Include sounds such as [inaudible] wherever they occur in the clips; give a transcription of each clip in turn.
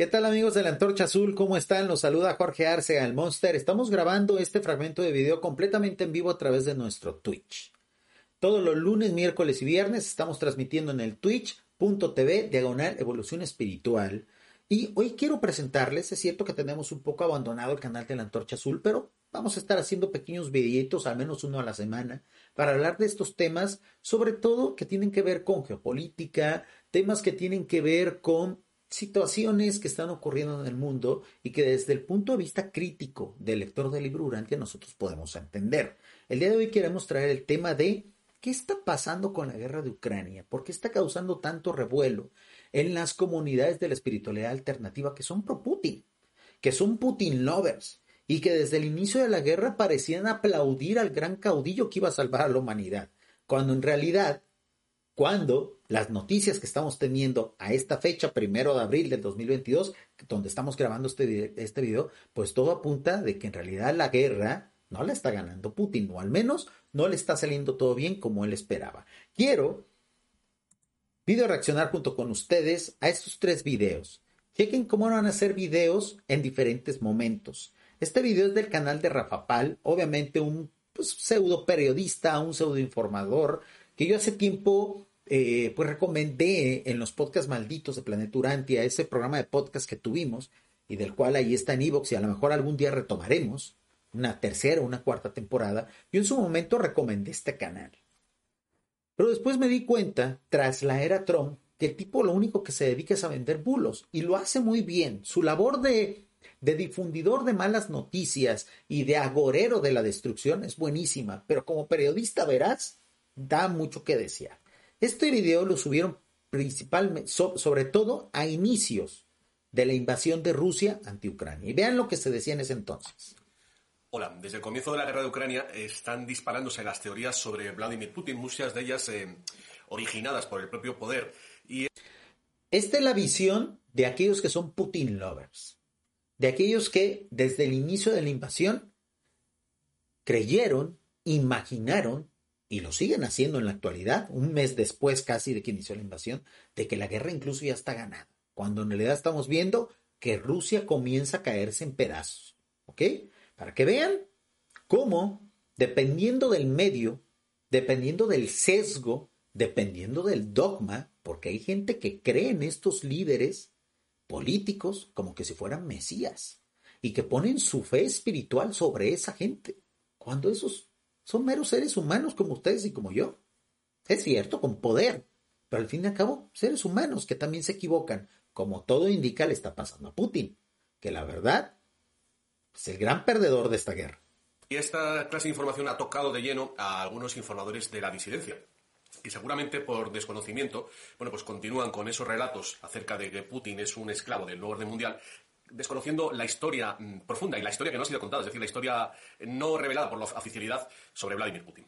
¿Qué tal amigos de la Antorcha Azul? ¿Cómo están? Los saluda Jorge Arcega, el Monster. Estamos grabando este fragmento de video completamente en vivo a través de nuestro Twitch. Todos los lunes, miércoles y viernes estamos transmitiendo en el twitch.tv diagonal evolución espiritual. Y hoy quiero presentarles, es cierto que tenemos un poco abandonado el canal de la Antorcha Azul, pero vamos a estar haciendo pequeños videitos, al menos uno a la semana, para hablar de estos temas, sobre todo que tienen que ver con geopolítica, temas que tienen que ver con situaciones que están ocurriendo en el mundo y que desde el punto de vista crítico del lector del libro Urantia nosotros podemos entender. El día de hoy queremos traer el tema de qué está pasando con la guerra de Ucrania, por qué está causando tanto revuelo en las comunidades de la espiritualidad alternativa que son pro Putin, que son Putin lovers y que desde el inicio de la guerra parecían aplaudir al gran caudillo que iba a salvar a la humanidad, cuando en realidad cuando las noticias que estamos teniendo a esta fecha, primero de abril del 2022, donde estamos grabando este, este video, pues todo apunta de que en realidad la guerra no la está ganando Putin, o al menos no le está saliendo todo bien como él esperaba. Quiero, pido reaccionar junto con ustedes a estos tres videos. Chequen cómo van a ser videos en diferentes momentos. Este video es del canal de Rafa Pal, obviamente un pues, pseudo periodista, un pseudo informador, que yo hace tiempo eh, pues recomendé en los podcasts malditos de Planeta Urantia, ese programa de podcast que tuvimos y del cual ahí está en Evox y a lo mejor algún día retomaremos una tercera o una cuarta temporada. Yo en su momento recomendé este canal. Pero después me di cuenta, tras la era Trump, que el tipo lo único que se dedica es a vender bulos y lo hace muy bien. Su labor de, de difundidor de malas noticias y de agorero de la destrucción es buenísima, pero como periodista verás, da mucho que desear. Este video lo subieron principalmente, sobre todo a inicios de la invasión de Rusia ante Ucrania. Y vean lo que se decía en ese entonces. Hola, desde el comienzo de la guerra de Ucrania están disparándose las teorías sobre Vladimir Putin, muchas de ellas eh, originadas por el propio poder. Y... Esta es la visión de aquellos que son Putin lovers, de aquellos que desde el inicio de la invasión creyeron, imaginaron y lo siguen haciendo en la actualidad, un mes después casi de que inició la invasión, de que la guerra incluso ya está ganada, cuando en realidad estamos viendo que Rusia comienza a caerse en pedazos, ¿ok? Para que vean cómo, dependiendo del medio, dependiendo del sesgo, dependiendo del dogma, porque hay gente que cree en estos líderes políticos como que si fueran mesías y que ponen su fe espiritual sobre esa gente, cuando esos son meros seres humanos como ustedes y como yo. Es cierto, con poder, pero al fin y al cabo, seres humanos que también se equivocan, como todo indica le está pasando a Putin, que la verdad es el gran perdedor de esta guerra. Y esta clase de información ha tocado de lleno a algunos informadores de la disidencia. Y seguramente por desconocimiento, bueno, pues continúan con esos relatos acerca de que Putin es un esclavo del nuevo orden mundial, desconociendo la historia mm, profunda y la historia que no ha sido contada, es decir, la historia no revelada por la oficialidad sobre Vladimir Putin.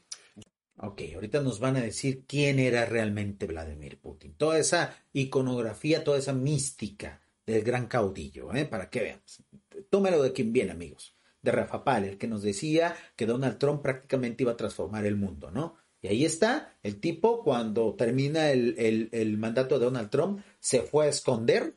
Ok, ahorita nos van a decir quién era realmente Vladimir Putin. Toda esa iconografía, toda esa mística del gran caudillo, ¿eh? para que vean. Tómelo de quien viene, amigos. De Rafa Pal, el que nos decía que Donald Trump prácticamente iba a transformar el mundo, ¿no? Y ahí está, el tipo cuando termina el, el mandato de Donald Trump se fue a esconder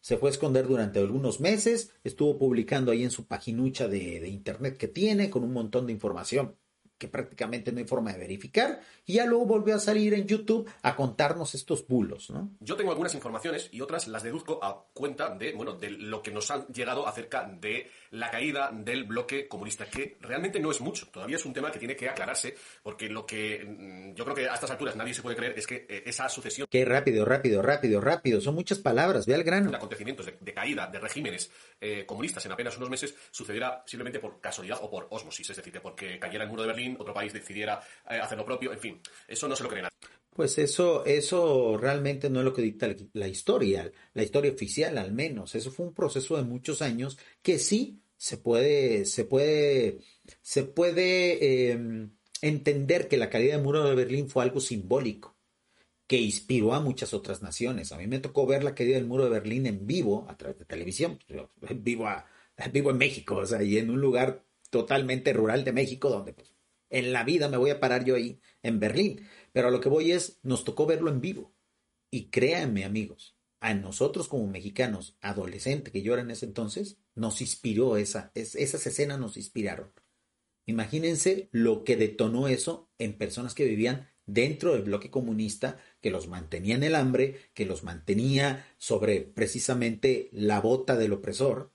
se fue a esconder durante algunos meses, estuvo publicando ahí en su paginucha de, de, internet que tiene con un montón de información que prácticamente no hay forma de verificar, y ya luego volvió a salir en YouTube a contarnos estos bulos, ¿no? Yo tengo algunas informaciones y otras las deduzco a cuenta de, bueno, de lo que nos han llegado acerca de la caída del bloque comunista, que realmente no es mucho, todavía es un tema que tiene que aclararse, porque lo que mm, yo creo que a estas alturas nadie se puede creer es que eh, esa sucesión... Qué rápido, rápido, rápido, rápido, son muchas palabras, ve al grano. De acontecimientos de, de caída de regímenes eh, comunistas en apenas unos meses sucediera simplemente por casualidad o por osmosis, es decir, porque cayera el muro de Berlín, otro país decidiera eh, hacer lo propio, en fin, eso no se lo cree nadie. Pues eso, eso realmente no es lo que dicta la, historia, la historia oficial al menos. Eso fue un proceso de muchos años que sí se puede, se puede, se puede eh, entender que la caída del muro de Berlín fue algo simbólico que inspiró a muchas otras naciones. A mí me tocó ver la caída del muro de Berlín en vivo a través de televisión. Yo vivo, a, vivo en México, o sea, y en un lugar totalmente rural de México donde pues, en la vida me voy a parar yo ahí en Berlín. Pero a lo que voy es, nos tocó verlo en vivo. Y créanme, amigos, a nosotros como mexicanos, adolescentes que yo en ese entonces, nos inspiró esa, esas escenas nos inspiraron. Imagínense lo que detonó eso en personas que vivían dentro del bloque comunista, que los mantenía en el hambre, que los mantenía sobre precisamente la bota del opresor.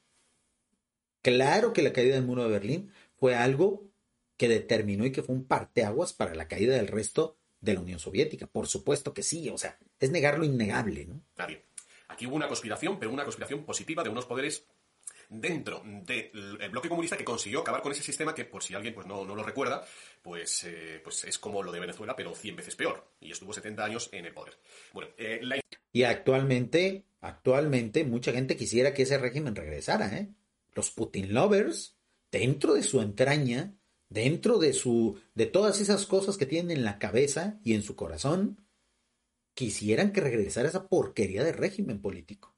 Claro que la caída del muro de Berlín fue algo que determinó y que fue un parteaguas para la caída del resto de la Unión Soviética. Por supuesto que sí, o sea, es negar lo innegable, ¿no? Nadie. Aquí hubo una conspiración, pero una conspiración positiva de unos poderes dentro del bloque comunista que consiguió acabar con ese sistema que, por si alguien pues, no, no lo recuerda, pues, eh, pues es como lo de Venezuela, pero 100 veces peor. Y estuvo 70 años en el poder. Bueno, eh, la... Y actualmente, actualmente, mucha gente quisiera que ese régimen regresara, ¿eh? Los Putin lovers, dentro de su entraña, dentro de su de todas esas cosas que tienen en la cabeza y en su corazón quisieran que regresara esa porquería de régimen político.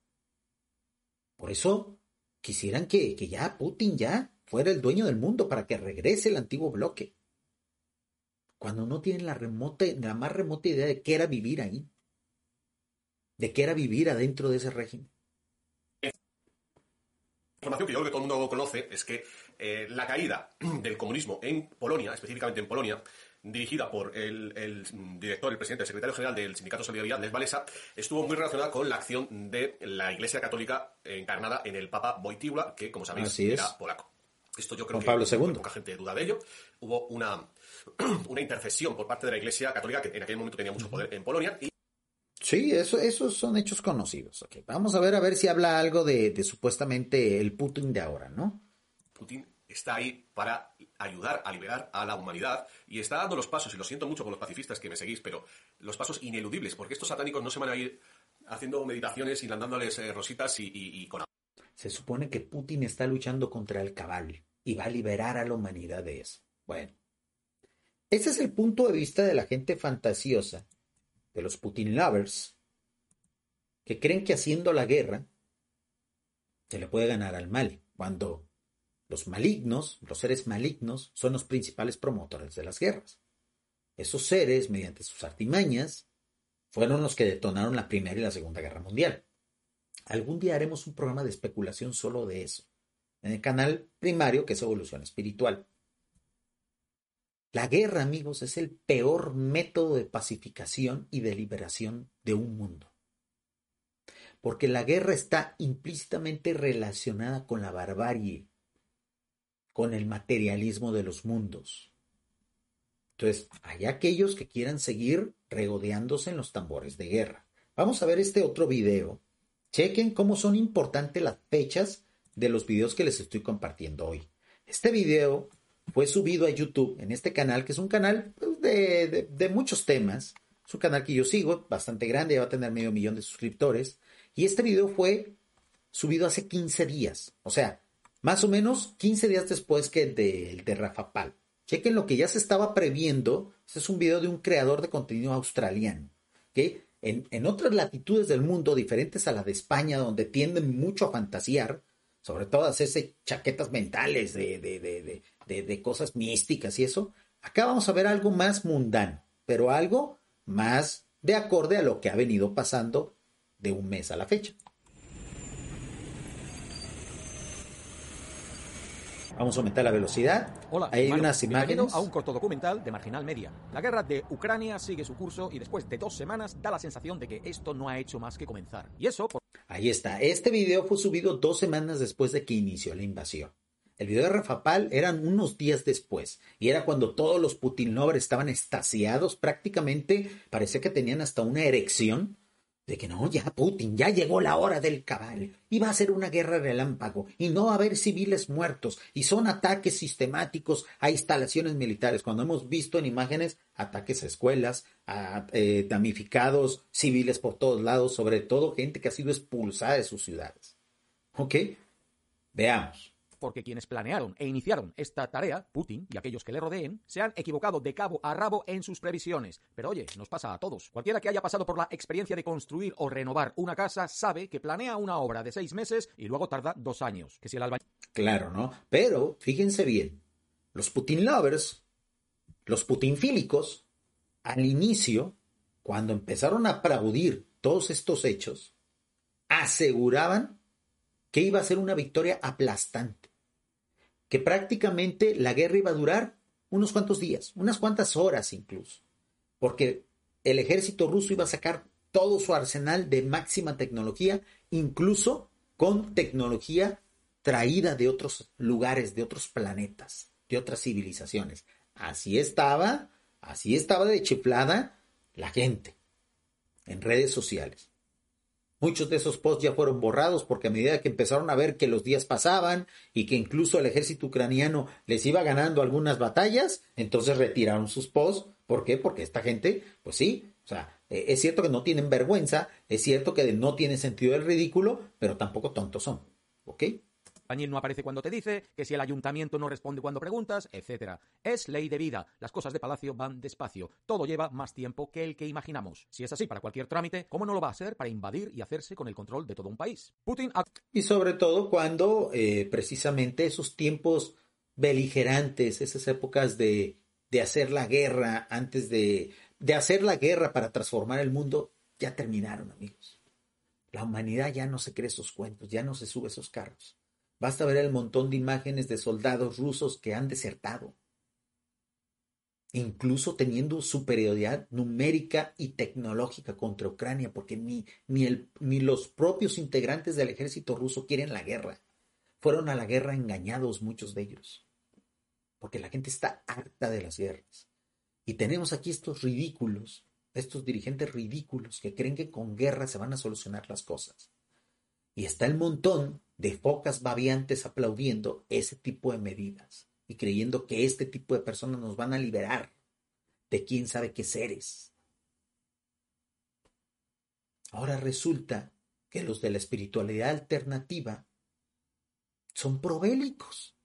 Por eso quisieran que, que ya Putin ya fuera el dueño del mundo para que regrese el antiguo bloque. Cuando no tienen la remota, la más remota idea de qué era vivir ahí. De qué era vivir adentro de ese régimen información que yo creo que todo el mundo conoce es que eh, la caída [clears throat] del comunismo en Polonia, específicamente en Polonia, dirigida por el, director, el presidente, el secretario general del Sindicato Solidaridad, Les Walesa, estuvo muy relacionada con la acción de la Iglesia Católica encarnada en el Papa Wojtyła, que, como sabéis, era polaco. Esto yo creo que Pablo II. poca gente duda de ello. Hubo una, [clears throat] una intercesión por parte de la Iglesia Católica, que en aquel momento tenía mucho poder en Polonia, y Sí, eso, esos son hechos conocidos. Okay. Vamos a ver a ver si habla algo de, de, supuestamente el Putin de ahora, ¿no? Putin está ahí para ayudar a liberar a la humanidad y está dando los pasos, y lo siento mucho con los pacifistas que me seguís, pero los pasos ineludibles, porque estos satánicos no se van a ir haciendo meditaciones y dándoles eh, rositas y, y, y con... Se supone que Putin está luchando contra el cabal y va a liberar a la humanidad de eso. Bueno, ese es el punto de vista de la gente fantasiosa de los Putin lovers, que creen que haciendo la guerra se le puede ganar al mal, cuando los malignos, los seres malignos, son los principales promotores de las guerras. Esos seres, mediante sus artimañas, fueron los que detonaron la Primera y la Segunda Guerra Mundial. Algún día haremos un programa de especulación solo de eso, en el canal primario que es Evolución Espiritual. La guerra, amigos, es el peor método de pacificación y de liberación de un mundo. Porque la guerra está implícitamente relacionada con la barbarie, con el materialismo de los mundos. Entonces, hay aquellos que quieran seguir regodeándose en los tambores de guerra. Vamos a ver este otro video. Chequen cómo son importantes las fechas de los videos que les estoy compartiendo hoy. Este video fue subido a YouTube en este canal, que es un canal pues, de, muchos temas. Es un canal que yo sigo, bastante grande, ya va a tener medio millón de suscriptores. Y este video fue subido hace 15 días. O sea, más o menos 15 días después que el de, de Rafa Pal. Chequen lo que ya se estaba previendo. Este es un video de un creador de contenido australiano. que En, en otras latitudes del mundo, diferentes a la de España, donde tienden mucho a fantasear, sobre todas esas chaquetas mentales de, de, de, cosas místicas y eso, acá vamos a ver algo más mundano, pero algo más de acorde a lo que ha venido pasando de un mes a la fecha. Vamos a aumentar la velocidad. Hola, hay unas imágenes. a un corto documental de Marginal Media. La guerra de Ucrania sigue su curso y después de dos semanas da la sensación de que esto no ha hecho más que comenzar. Y eso por... Ahí está. Este video fue subido dos semanas después de que inició la invasión. El video de Rafa Pal eran unos días después y era cuando todos los Putin estaban estasiados prácticamente, parecía que tenían hasta una erección de que no, ya Putin, ya llegó la hora del cabal, y va a ser una guerra relámpago, y no va a haber civiles muertos, y son ataques sistemáticos a instalaciones militares, cuando hemos visto en imágenes ataques a escuelas, a eh, damnificados civiles por todos lados, sobre todo gente que ha sido expulsada de sus ciudades. ¿Ok? Veamos porque quienes planearon e iniciaron esta tarea, Putin y aquellos que le rodeen, se han equivocado de cabo a rabo en sus previsiones. Pero oye, nos pasa a todos. Cualquiera que haya pasado por la experiencia de construir o renovar una casa sabe que planea una obra de seis meses y luego tarda dos años. Que si el albañil... Claro, ¿no? Pero fíjense bien, los Putin lovers, los putinfílicos, al inicio, cuando empezaron a aplaudir todos estos hechos, aseguraban que iba a ser una victoria aplastante, que prácticamente la guerra iba a durar unos cuantos días, unas cuantas horas incluso, porque el ejército ruso iba a sacar todo su arsenal de máxima tecnología, incluso con tecnología traída de otros lugares, de otros planetas, de otras civilizaciones. Así estaba, así estaba de chiflada la gente en redes sociales. Muchos de esos posts ya fueron borrados porque a medida que empezaron a ver que los días pasaban y que incluso el ejército ucraniano les iba ganando algunas batallas, entonces retiraron sus posts. ¿Por qué? Porque esta gente, pues sí, o sea, eh, es cierto que no tienen vergüenza, es cierto que no tienen sentido del ridículo, pero tampoco tontos son. ¿Ok? Daniel no aparece cuando te dice, que si el ayuntamiento no responde cuando preguntas, etc. Es ley de vida. Las cosas de Palacio van despacio. Todo lleva más tiempo que el que imaginamos. Si es así para cualquier trámite, ¿cómo no lo va a ser para invadir y hacerse con el control de todo un país? Putin Y sobre todo cuando eh, precisamente esos tiempos beligerantes, esas épocas de, de hacer la guerra antes de, de hacer la guerra para transformar el mundo, ya terminaron, amigos. La humanidad ya no se cree esos cuentos, ya no se sube esos carros. Basta ver el montón de imágenes de soldados rusos que han desertado, incluso teniendo superioridad numérica y tecnológica contra Ucrania, porque ni, ni, el, ni los propios integrantes del ejército ruso quieren la guerra. Fueron a la guerra engañados muchos de ellos, porque la gente está harta de las guerras. Y tenemos aquí estos ridículos, estos dirigentes ridículos que creen que con guerra se van a solucionar las cosas. Y está el montón de focas babiantes aplaudiendo ese tipo de medidas y creyendo que este tipo de personas nos van a liberar de quién sabe qué seres. Ahora resulta que los de la espiritualidad alternativa son probélicos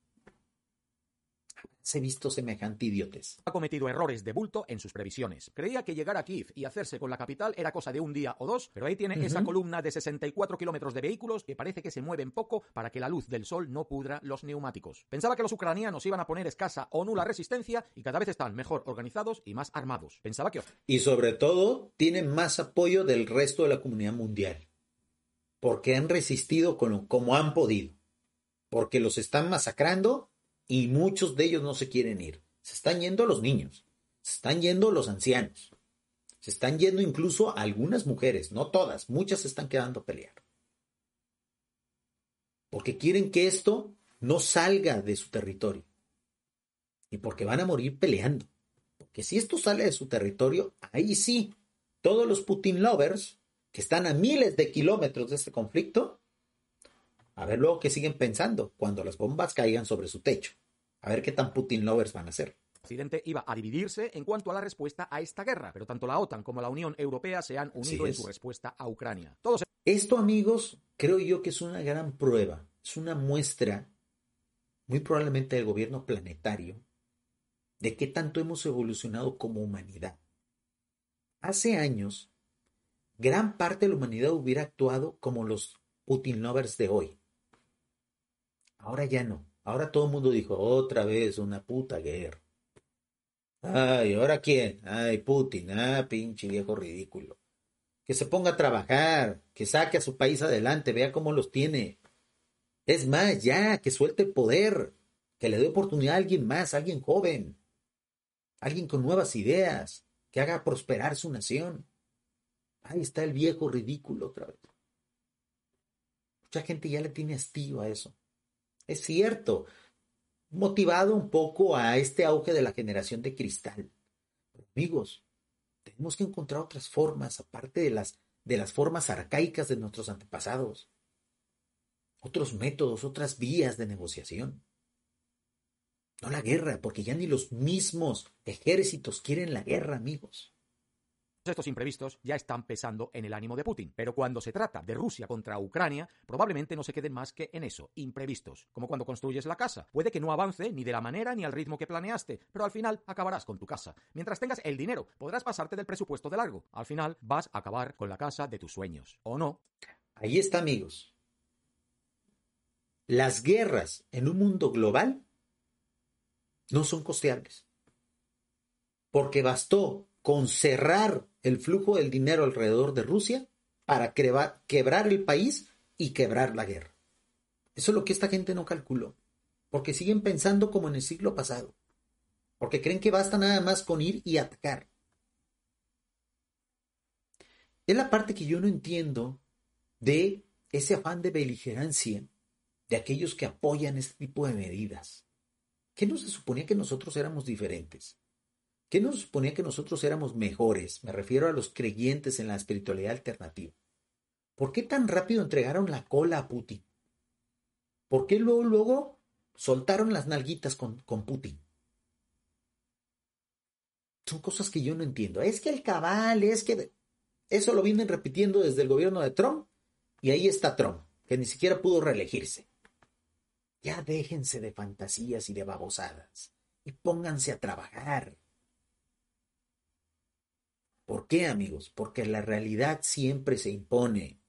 he visto semejante idiotes. Ha cometido errores de bulto en sus previsiones. Creía que llegar a Kiev y hacerse con la capital era cosa de un día o dos, pero ahí tiene esa columna de 64 kilómetros de vehículos que parece que se mueven poco para que la luz del sol no pudra los neumáticos. Pensaba que los ucranianos iban a poner escasa o nula resistencia y cada vez están mejor organizados y más armados. Pensaba que... Y sobre todo, tienen más apoyo del resto de la comunidad mundial. Porque han resistido como han podido. Porque los están masacrando y muchos de ellos no se quieren ir. Se están yendo los niños, se están yendo los ancianos, se están yendo incluso algunas mujeres, no todas, muchas se están quedando a pelear. Porque quieren que esto no salga de su territorio. Y porque van a morir peleando. Porque si esto sale de su territorio, ahí sí, todos los Putin lovers, que están a miles de kilómetros de este conflicto, a ver luego qué siguen pensando cuando las bombas caigan sobre su techo. A ver qué tan Putin lovers van a ser. Occidente iba a dividirse en cuanto a la respuesta a esta guerra, pero tanto la OTAN como la Unión Europea se han unido en su respuesta a Ucrania. Todos... Esto, amigos, creo yo que es una gran prueba, es una muestra, muy probablemente del gobierno planetario, de qué tanto hemos evolucionado como humanidad. Hace años, gran parte de la humanidad hubiera actuado como los Putin lovers de hoy. Ahora ya no. Ahora todo el mundo dijo, otra vez una puta guerra. Ay, ¿ahora quién? Ay, Putin, ah, pinche viejo ridículo. Que se ponga a trabajar, que saque a su país adelante, vea cómo los tiene. Es más, ya, que suelte el poder, que le dé oportunidad a alguien más, a alguien joven, alguien con nuevas ideas, que haga prosperar su nación. Ahí está el viejo ridículo otra vez. Mucha gente ya le tiene hastío a eso. Es cierto, motivado un poco a este auge de la generación de cristal. amigos, tenemos que encontrar otras formas, aparte de las de las formas arcaicas de nuestros antepasados. Otros métodos, otras vías de negociación. No la guerra, porque ya ni los mismos ejércitos quieren la guerra, amigos. Estos imprevistos ya están pesando en el ánimo de Putin, pero cuando se trata de Rusia contra Ucrania, probablemente no se queden más que en eso, imprevistos, como cuando construyes la casa. Puede que no avance ni de la manera ni al ritmo que planeaste, pero al final acabarás con tu casa. Mientras tengas el dinero, podrás pasarte del presupuesto de largo. Al final vas a acabar con la casa de tus sueños, ¿o no? Ahí está, amigos. Las guerras en un mundo global no son costeables. Porque bastó con cerrar el flujo del dinero alrededor de Rusia para quebrar el país y quebrar la guerra. Eso es lo que esta gente no calculó, porque siguen pensando como en el siglo pasado, porque creen que basta nada más con ir y atacar. Es la parte que yo no entiendo de ese afán de beligerancia de aquellos que apoyan este tipo de medidas. ¿Qué no se suponía que nosotros éramos diferentes? ¿Qué nos suponía que nosotros éramos mejores? Me refiero a los creyentes en la espiritualidad alternativa. ¿Por qué tan rápido entregaron la cola a Putin? ¿Por qué luego, luego soltaron las nalguitas con, con Putin? Son cosas que yo no entiendo. Es que el cabal, es que... Eso lo vienen repitiendo desde el gobierno de Trump y ahí está Trump, que ni siquiera pudo reelegirse. Ya déjense de fantasías y de babosadas y pónganse a trabajar. ¿Por qué, amigos? Porque la realidad siempre se impone.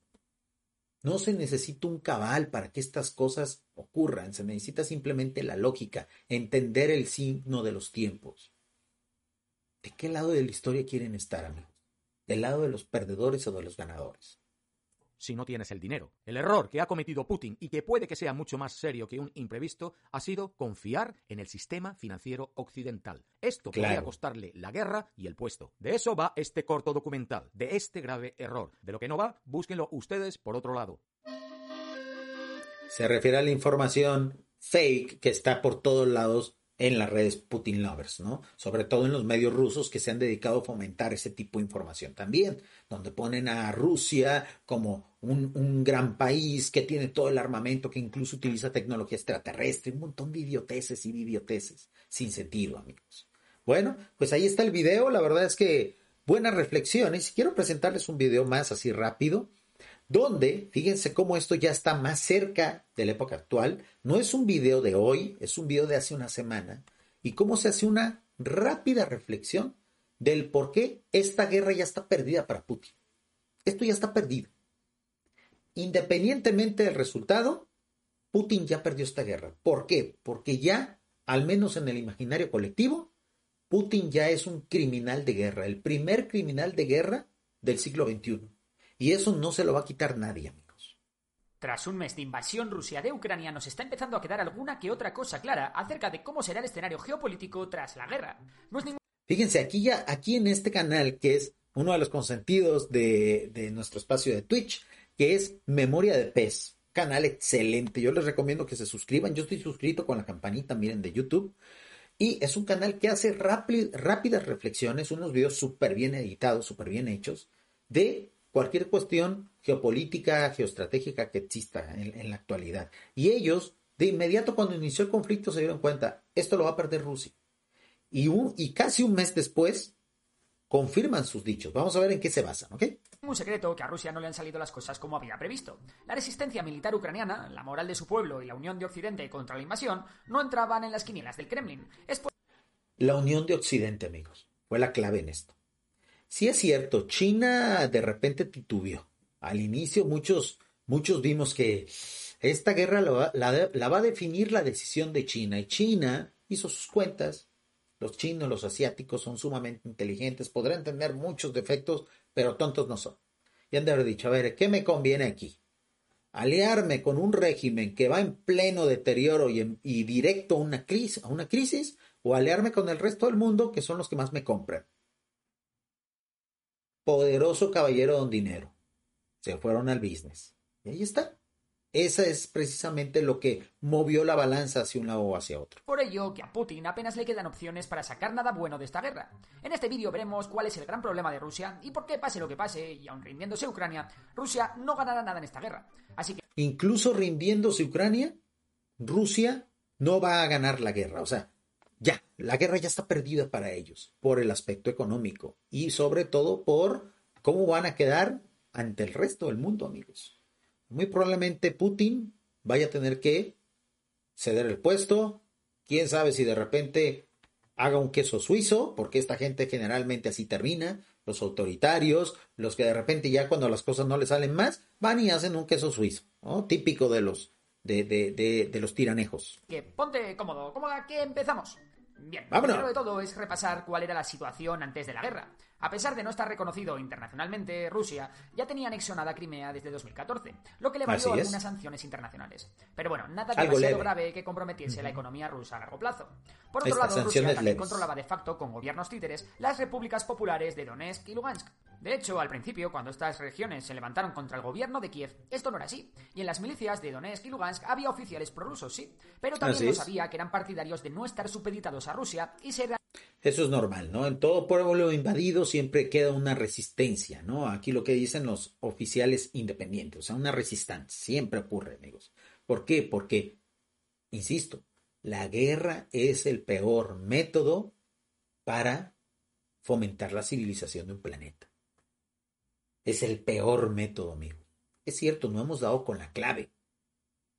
No se necesita un cabal para que estas cosas ocurran, se necesita simplemente la lógica, entender el signo de los tiempos. ¿De qué lado de la historia quieren estar, amigos? ¿Del lado de los perdedores o de los ganadores? Si no tienes el dinero. El error que ha cometido Putin y que puede que sea mucho más serio que un imprevisto ha sido confiar en el sistema financiero occidental. Esto podría costarle la guerra y el puesto. De eso va este corto documental, de este grave error. De lo que no va, búsquenlo ustedes por otro lado. Se refiere a la información fake que está por todos lados en las redes Putin lovers, ¿no? Sobre todo en los medios rusos que se han dedicado a fomentar ese tipo de información también, donde ponen a Rusia como un, gran país que tiene todo el armamento, que incluso utiliza tecnología extraterrestre, un montón de idioteces y idioteces, sin sentido, amigos. Bueno, pues ahí está el video, la verdad es que buenas reflexiones. Quiero presentarles un video más así rápido donde, fíjense cómo esto ya está más cerca de la época actual, no es un video de hoy, es un video de hace una semana, y cómo se hace una rápida reflexión del por qué esta guerra ya está perdida para Putin. Esto ya está perdido. Independientemente del resultado, Putin ya perdió esta guerra. ¿Por qué? Porque ya, al menos en el imaginario colectivo, Putin ya es un criminal de guerra, el primer criminal de guerra del siglo XXI. Y eso no se lo va a quitar nadie, amigos. Tras un mes de invasión Rusia de Ucrania, nos está empezando a quedar alguna que otra cosa clara acerca de cómo será el escenario geopolítico tras la guerra. Fíjense, aquí ya, aquí en este canal, que es uno de los consentidos de, de nuestro espacio de Twitch, que es Memoria de Pez. Canal excelente. Yo les recomiendo que se suscriban. Yo estoy suscrito con la campanita, miren, de YouTube. Y es un canal que hace rápidas reflexiones, unos videos súper bien editados, súper bien hechos, de cualquier cuestión geopolítica, geoestratégica que exista en, la actualidad. Y ellos, de inmediato cuando inició el conflicto, se dieron cuenta, esto lo va a perder Rusia. Y, un, y casi un mes después, confirman sus dichos. Vamos a ver en qué se basan, ¿ok? Un secreto que a Rusia no le han salido las cosas como había previsto. La resistencia militar ucraniana, la moral de su pueblo y la unión de Occidente contra la invasión no entraban en las quinielas del Kremlin. La unión de Occidente, amigos, fue la clave en esto. Sí es cierto, China de repente titubeó. Al inicio muchos, muchos vimos que esta guerra la, va a definir la decisión de China y China hizo sus cuentas. Los chinos, los asiáticos son sumamente inteligentes, podrán tener muchos defectos, pero tontos no son. Y han de haber dicho, a ver, ¿qué me conviene aquí? ¿Aliarme con un régimen que va en pleno deterioro y, y directo a una, crisis, a una crisis? ¿O aliarme con el resto del mundo que son los que más me compran? Poderoso caballero don dinero. Se fueron al business. Y ahí está. Esa es precisamente lo que movió la balanza hacia un lado o hacia otro. Por ello, que a Putin apenas le quedan opciones para sacar nada bueno de esta guerra. En este vídeo veremos cuál es el gran problema de Rusia y por qué pase lo que pase, y aun rindiéndose Ucrania, Rusia no ganará nada en esta guerra. Así que... Incluso rindiéndose Ucrania, Rusia no va a ganar la guerra. O sea, ya, la guerra ya está perdida para ellos por el aspecto económico y sobre todo por cómo van a quedar ante el resto del mundo, amigos muy probablemente Putin vaya a tener que ceder el puesto. Quién sabe si de repente haga un queso suizo, porque esta gente generalmente así termina. Los autoritarios, los que de repente ya cuando las cosas no les salen más, van y hacen un queso suizo, típico de los, de, de, de, los tiranejos. Que ponte cómodo, cómoda, que empezamos. Bien, lo primero de todo es repasar cuál era la situación antes de la guerra. A pesar de no estar reconocido internacionalmente, Rusia ya tenía anexionada Crimea desde 2014, lo que le valió algunas sanciones internacionales. Pero bueno, nada demasiado grave que comprometiese la economía rusa a largo plazo. Por otro lado, Rusia también controlaba de facto con gobiernos títeres las repúblicas populares de Donetsk y Lugansk. De hecho, al principio, cuando estas regiones se levantaron contra el gobierno de Kiev, esto no era así. Y en las milicias de Donetsk y Lugansk había oficiales prorrusos, sí, pero también lo sabía que eran partidarios de no estar supeditados a Rusia y ser eso es normal, ¿no? En todo pueblo invadido siempre queda una resistencia, ¿no? Aquí lo que dicen los oficiales independientes, o sea, una resistencia, siempre ocurre, amigos. ¿Por qué? Porque, insisto, la guerra es el peor método para fomentar la civilización de un planeta. Es el peor método, amigo. Es cierto, no hemos dado con la clave,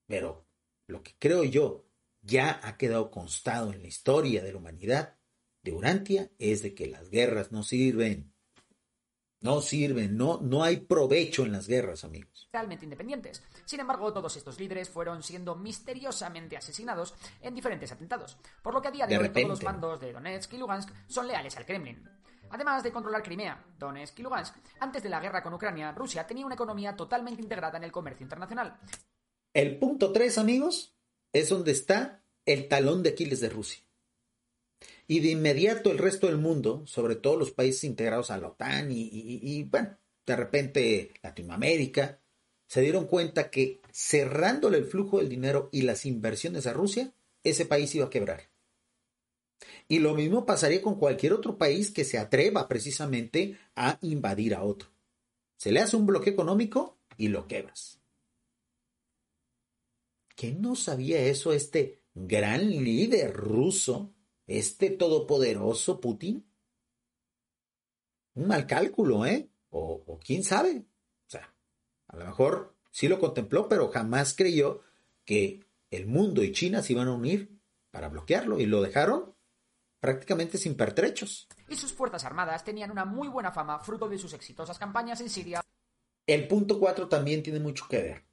pero lo que creo yo ya ha quedado constado en la historia de la humanidad de Urantia es de que las guerras no sirven. No sirven, no, no hay provecho en las guerras, amigos. Realmente independientes. Sin embargo, todos estos líderes fueron siendo misteriosamente asesinados en diferentes atentados, por lo que a día de, hoy todos los mandos de Donetsk y Lugansk son leales al Kremlin. Además de controlar Crimea, Donetsk y Lugansk, antes de la guerra con Ucrania, Rusia tenía una economía totalmente integrada en el comercio internacional. El punto 3, amigos, es donde está el talón de Aquiles de Rusia. Y de inmediato el resto del mundo, sobre todo los países integrados a la OTAN y, bueno, de repente Latinoamérica, se dieron cuenta que cerrándole el flujo del dinero y las inversiones a Rusia, ese país iba a quebrar. Y lo mismo pasaría con cualquier otro país que se atreva precisamente a invadir a otro. Se le hace un bloqueo económico y lo quebras. ¿Qué no sabía eso este gran líder ruso este todopoderoso Putin? Un mal cálculo, ¿eh? O, quién sabe. O sea, a lo mejor sí lo contempló, pero jamás creyó que el mundo y China se iban a unir para bloquearlo y lo dejaron prácticamente sin pertrechos. Y sus fuerzas armadas tenían una muy buena fama fruto de sus exitosas campañas en Siria. El punto 4 también tiene mucho que ver.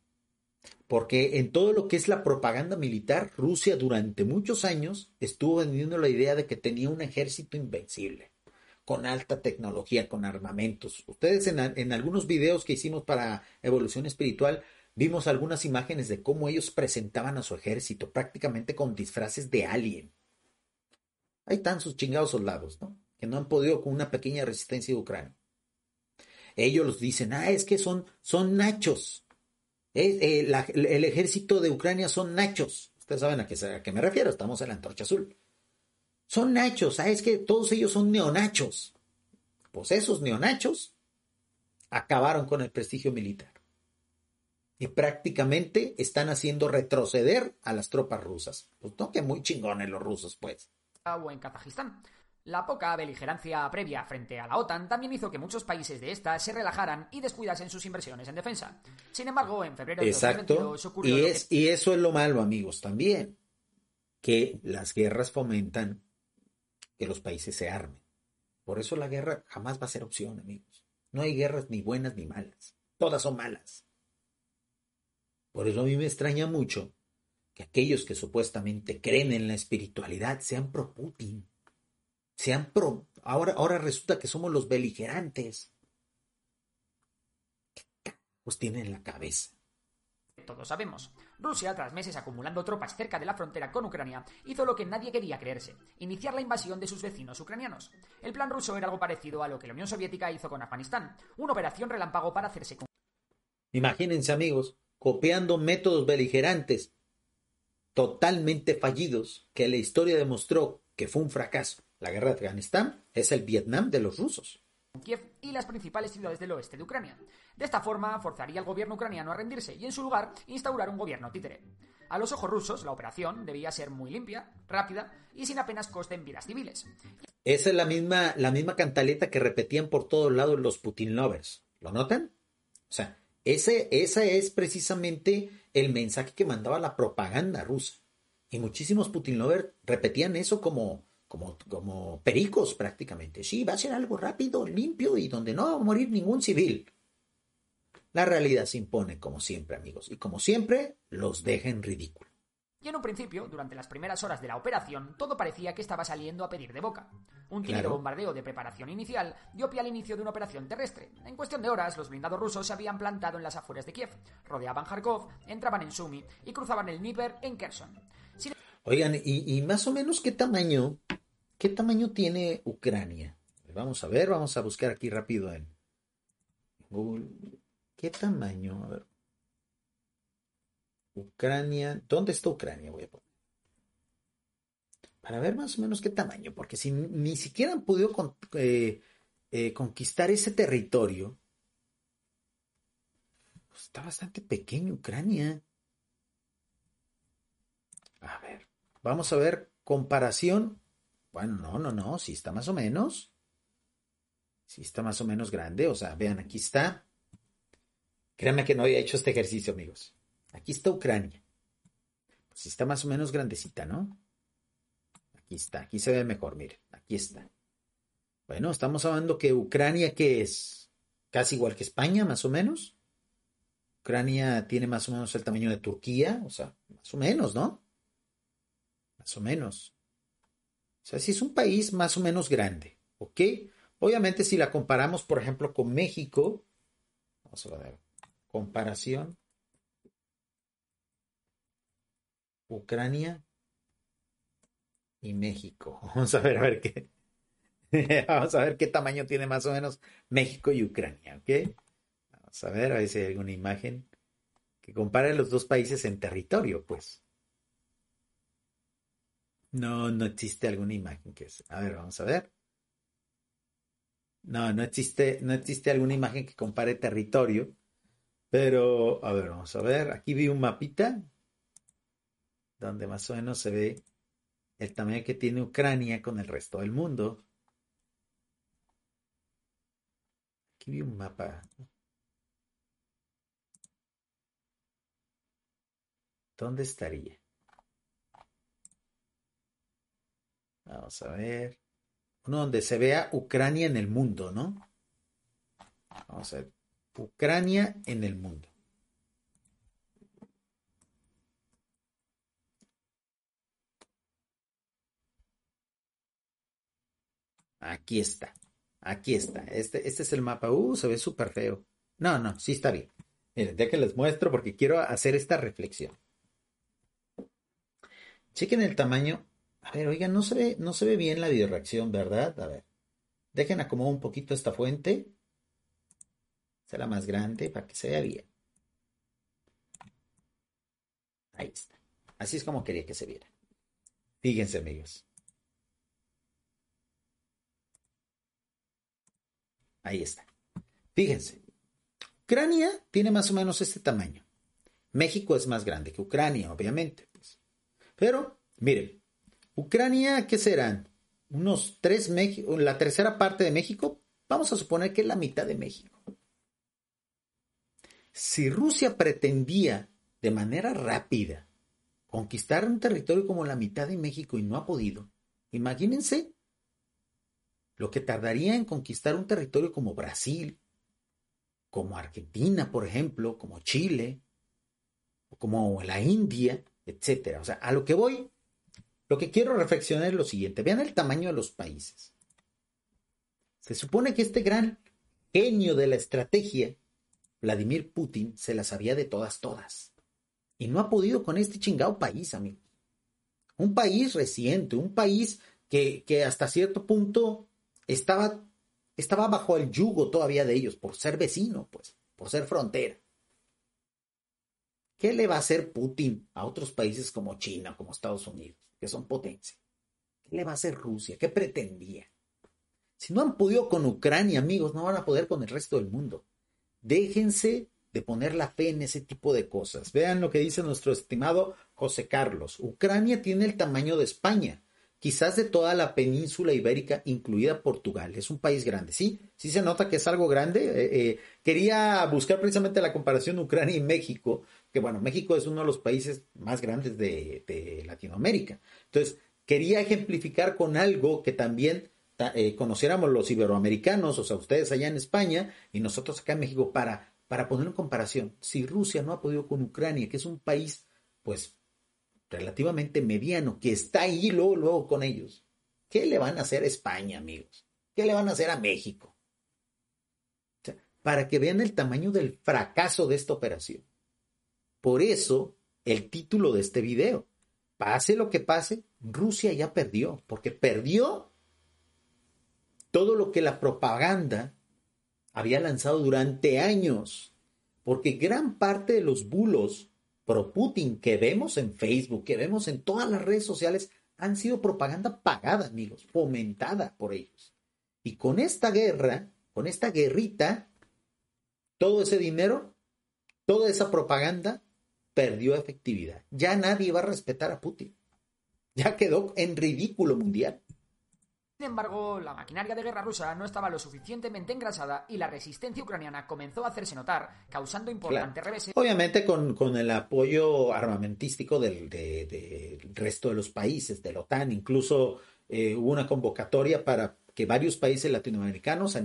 Porque en todo lo que es la propaganda militar, Rusia durante muchos años estuvo vendiendo la idea de que tenía un ejército invencible, con alta tecnología, con armamentos. Ustedes en, algunos videos que hicimos para Evolución Espiritual vimos algunas imágenes de cómo ellos presentaban a su ejército, prácticamente con disfraces de alien. Ahí están sus chingados soldados, ¿no? Que no han podido con una pequeña resistencia de Ucrania. Ellos los dicen, ah, es que son, son nachos. Eh, el ejército de Ucrania son nachos. Ustedes saben a qué, me refiero, estamos en la antorcha azul. Son nachos, ¿sabes que todos ellos son neonachos? Pues esos neonachos acabaron con el prestigio militar. Y prácticamente están haciendo retroceder a las tropas rusas. Pues no que muy chingones los rusos, pues. O en Kazajistán. La poca beligerancia previa frente a la OTAN también hizo que muchos países de esta se relajaran y descuidasen sus inversiones en defensa. Sin embargo, en febrero de Exacto. 2022 ocurrió y, es, y eso es lo malo, amigos, también. Que las guerras fomentan que los países se armen. Por eso la guerra jamás va a ser opción, amigos. No hay guerras ni buenas ni malas. Todas son malas. Por eso a mí me extraña mucho que aquellos que supuestamente creen en la espiritualidad sean pro Putin sean pro, ahora, ahora resulta que somos los beligerantes. ¿Qué pues tienen en la cabeza? Todos sabemos. Rusia, tras meses acumulando tropas cerca de la frontera con Ucrania, hizo lo que nadie quería creerse, iniciar la invasión de sus vecinos ucranianos. El plan ruso era algo parecido a lo que la Unión Soviética hizo con Afganistán, una operación relámpago para hacerse con... Imagínense amigos, copiando métodos beligerantes totalmente fallidos que la historia demostró que fue un fracaso. La guerra de Afganistán es el Vietnam de los rusos. Kiev y las principales ciudades del oeste de Ucrania. De esta forma, forzaría al gobierno ucraniano a rendirse y, en su lugar, instaurar un gobierno títere. A los ojos rusos, la operación debía ser muy limpia, rápida y sin apenas coste en vidas civiles. Esa es la misma, la misma cantaleta que repetían por todos lados los Putin lovers. ¿Lo notan? O sea, ese, ese es precisamente el mensaje que mandaba la propaganda rusa. Y muchísimos Putin lovers repetían eso como, como, como pericos prácticamente. Sí, va a ser algo rápido, limpio y donde no va a morir ningún civil. La realidad se impone como siempre, amigos, y como siempre los deja en ridículo. Y en un principio, durante las primeras horas de la operación, todo parecía que estaba saliendo a pedir de boca. Un tímido bombardeo de preparación inicial dio pie al inicio de una operación terrestre. En cuestión de horas, los blindados rusos se habían plantado en las afueras de Kiev, rodeaban Kharkov, entraban en Sumy y cruzaban el Dnieper en Kherson. Oigan, ¿y, ¿y, más o menos qué tamaño, qué tamaño tiene Ucrania? Vamos a ver, vamos a buscar aquí rápido en Google. ¿Qué tamaño? A ver. Ucrania. ¿Dónde está Ucrania? Voy a poner. Para ver más o menos qué tamaño, porque si ni siquiera han podido eh, eh, conquistar ese territorio, pues está bastante pequeño Ucrania. A ver, vamos a ver comparación. Bueno, no, no, no, sí está más o menos. Sí está más o menos grande. O sea, vean, aquí está. Créanme que no había hecho este ejercicio, amigos. Aquí está Ucrania. Pues está más o menos grandecita, ¿no? Aquí está, aquí se ve mejor, miren, aquí está. Bueno, estamos hablando que Ucrania, que es casi igual que España, más o menos. Ucrania tiene más o menos el tamaño de Turquía, o sea, más o menos, ¿no? Más o menos. O sea, sí es un país más o menos grande, ¿ok? Obviamente si la comparamos, por ejemplo, con México, vamos a ver, comparación. Ucrania y México. [laughs] Vamos a ver, a ver qué. [laughs] Vamos a ver qué tamaño tiene más o menos México y Ucrania, ¿ok? Vamos a ver, a ver si hay alguna imagen que compare los dos países en territorio, pues. No, no existe alguna imagen que. A ver, vamos a ver. No, no existe, no existe alguna imagen que compare territorio. Pero, a ver, vamos a ver. Aquí vi un mapita donde más o menos se ve el tamaño que tiene Ucrania con el resto del mundo. Aquí vi un mapa. ¿Dónde estaría? Vamos a ver. Uno donde se vea Ucrania en el mundo, ¿no? Vamos a ver. Ucrania en el mundo. Aquí está. Aquí está. Este, este es el mapa. Uh, se ve súper feo. No, no, sí está bien. Miren, ya que les muestro porque quiero hacer esta reflexión. Chequen el tamaño. A ver, oigan, no se ve, no se ve bien la videoreacción, ¿verdad? A ver. Dejen acomodar un poquito esta fuente la más grande para que se vea bien. Ahí está. Así es como quería que se viera. Fíjense, amigos. Ahí está. Fíjense. Ucrania tiene más o menos este tamaño. México es más grande que Ucrania, obviamente. Pues. Pero, miren, Ucrania, ¿qué serán? Unos tres la tercera parte de México, vamos a suponer que es la mitad de México. Si Rusia pretendía de manera rápida conquistar un territorio como la mitad de México y no ha podido, imagínense lo que tardaría en conquistar un territorio como Brasil, como Argentina, por ejemplo, como Chile, como la India, etcétera. O sea, a lo que voy, lo que quiero reflexionar es lo siguiente: vean el tamaño de los países. Se supone que este gran genio de la estrategia Vladimir Putin se las sabía de todas, todas. Y no ha podido con este chingado país, amigo. Un país reciente, un país que, que hasta cierto punto estaba, estaba bajo el yugo todavía de ellos, por ser vecino, pues, por ser frontera. ¿Qué le va a hacer Putin a otros países como China, como Estados Unidos, que son potencia? ¿Qué le va a hacer Rusia? ¿Qué pretendía? Si no han podido con Ucrania, amigos, no van a poder con el resto del mundo. Déjense de poner la fe en ese tipo de cosas. Vean lo que dice nuestro estimado José Carlos. Ucrania tiene el tamaño de España, quizás de toda la península ibérica, incluida Portugal. Es un país grande, ¿sí? Sí se nota que es algo grande. Eh, eh, quería buscar precisamente la comparación Ucrania y México, que bueno, México es uno de los países más grandes de, Latinoamérica. Entonces, quería ejemplificar con algo que también eh, conociéramos los iberoamericanos, o sea, ustedes allá en España y nosotros acá en México, para, para poner en comparación, si Rusia no ha podido con Ucrania, que es un país, pues, relativamente mediano, que está ahí luego, luego con ellos, ¿qué le van a hacer a España, amigos? ¿Qué le van a hacer a México? para que vean el tamaño del fracaso de esta operación. Por eso, el título de este video, pase lo que pase, Rusia ya perdió, porque perdió todo lo que la propaganda había lanzado durante años, porque gran parte de los bulos pro Putin que vemos en Facebook, que vemos en todas las redes sociales, han sido propaganda pagada, amigos, fomentada por ellos. Y con esta guerra, con esta guerrita, todo ese dinero, toda esa propaganda perdió efectividad. Ya nadie va a respetar a Putin. Ya quedó en ridículo mundial. Sin embargo, la maquinaria de guerra rusa no estaba lo suficientemente engrasada y la resistencia ucraniana comenzó a hacerse notar, causando importantes reveses. Obviamente con, con, el apoyo armamentístico del, resto de los países, de la OTAN, incluso eh, hubo una convocatoria para que varios países latinoamericanos,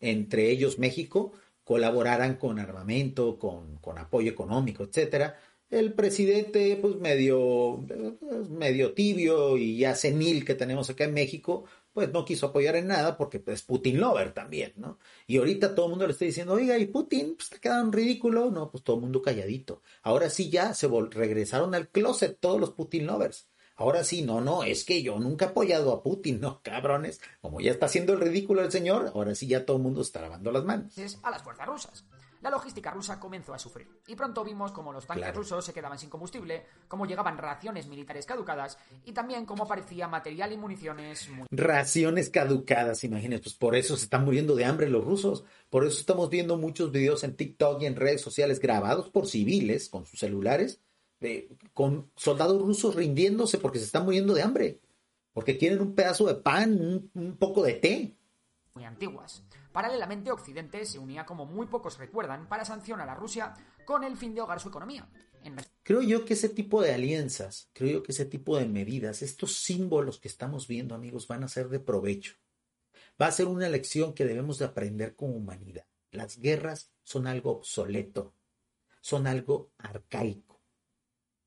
entre ellos México, colaboraran con armamento, con, con apoyo económico, etcétera el presidente, pues medio, pues, medio tibio y ya senil que tenemos acá en México, pues no quiso apoyar en nada porque es Putin lover también, ¿no? Y ahorita todo el mundo le está diciendo, oiga, y Putin, pues te ridículo, no, pues todo el mundo calladito. Ahora sí ya se regresaron al closet todos los Putin lovers. Ahora sí, no, no, es que yo nunca he apoyado a Putin, no, cabrones. Como ya está haciendo el ridículo el señor, ahora sí ya todo el mundo está lavando las manos. A las fuerzas rusas la logística rusa comenzó a sufrir. Y pronto vimos cómo los tanques rusos se quedaban sin combustible, cómo llegaban raciones militares caducadas y también cómo aparecía material y municiones. Raciones caducadas, imagínense, pues por eso se están muriendo de hambre los rusos. Por eso estamos viendo muchos videos en TikTok y en redes sociales grabados por civiles con sus celulares, con soldados rusos rindiéndose porque se están muriendo de hambre. Porque quieren un pedazo de pan, un poco de té. Muy antiguas. Paralelamente, Occidente se unía, como muy pocos recuerdan, para sancionar a Rusia con el fin de ahogar su economía. Creo yo que ese tipo de alianzas, creo yo que ese tipo de medidas, estos símbolos que estamos viendo, amigos, van a ser de provecho. Va a ser una lección que debemos de aprender como humanidad. Las guerras son algo obsoleto, son algo arcaico.